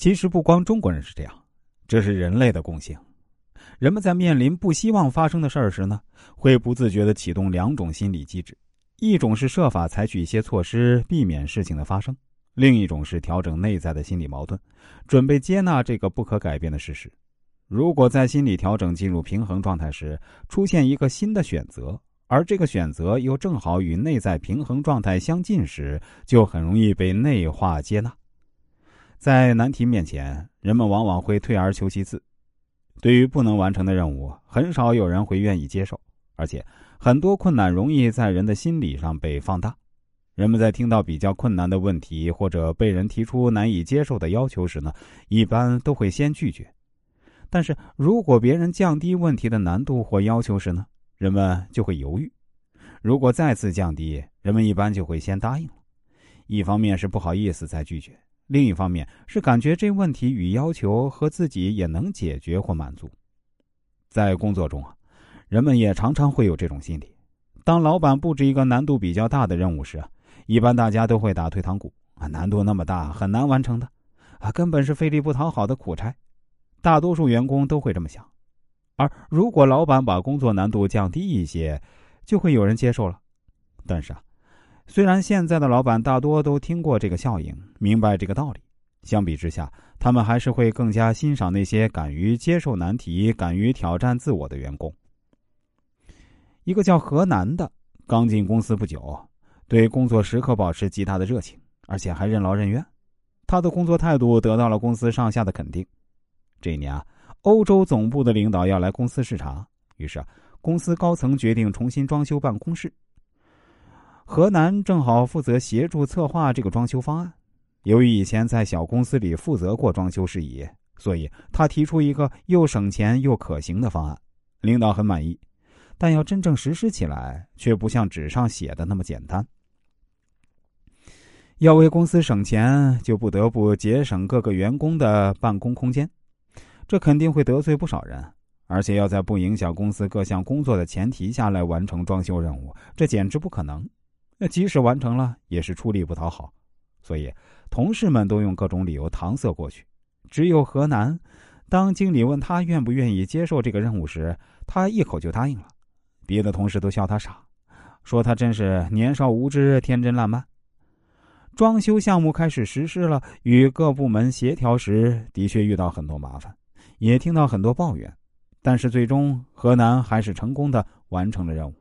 其实不光中国人是这样，这是人类的共性。人们在面临不希望发生的事儿时呢，会不自觉的启动两种心理机制：一种是设法采取一些措施避免事情的发生；另一种是调整内在的心理矛盾，准备接纳这个不可改变的事实。如果在心理调整进入平衡状态时，出现一个新的选择，而这个选择又正好与内在平衡状态相近时，就很容易被内化接纳。在难题面前，人们往往会退而求其次。对于不能完成的任务，很少有人会愿意接受，而且很多困难容易在人的心理上被放大。人们在听到比较困难的问题或者被人提出难以接受的要求时呢，一般都会先拒绝。但是如果别人降低问题的难度或要求时呢，人们就会犹豫。如果再次降低，人们一般就会先答应了。一方面是不好意思再拒绝。另一方面是感觉这问题与要求和自己也能解决或满足，在工作中啊，人们也常常会有这种心理。当老板布置一个难度比较大的任务时，一般大家都会打退堂鼓啊，难度那么大，很难完成的，啊，根本是费力不讨好的苦差。大多数员工都会这么想。而如果老板把工作难度降低一些，就会有人接受了。但是啊。虽然现在的老板大多都听过这个效应，明白这个道理，相比之下，他们还是会更加欣赏那些敢于接受难题、敢于挑战自我的员工。一个叫何楠的，刚进公司不久，对工作时刻保持极大的热情，而且还任劳任怨。他的工作态度得到了公司上下的肯定。这一年啊，欧洲总部的领导要来公司视察，于是啊公司高层决定重新装修办公室。河南正好负责协助策划这个装修方案。由于以前在小公司里负责过装修事宜，所以他提出一个又省钱又可行的方案，领导很满意。但要真正实施起来，却不像纸上写的那么简单。要为公司省钱，就不得不节省各个员工的办公空间，这肯定会得罪不少人。而且要在不影响公司各项工作的前提下来完成装修任务，这简直不可能。那即使完成了，也是出力不讨好，所以同事们都用各种理由搪塞过去。只有河南，当经理问他愿不愿意接受这个任务时，他一口就答应了。别的同事都笑他傻，说他真是年少无知、天真烂漫。装修项目开始实施了，与各部门协调时，的确遇到很多麻烦，也听到很多抱怨，但是最终河南还是成功的完成了任务。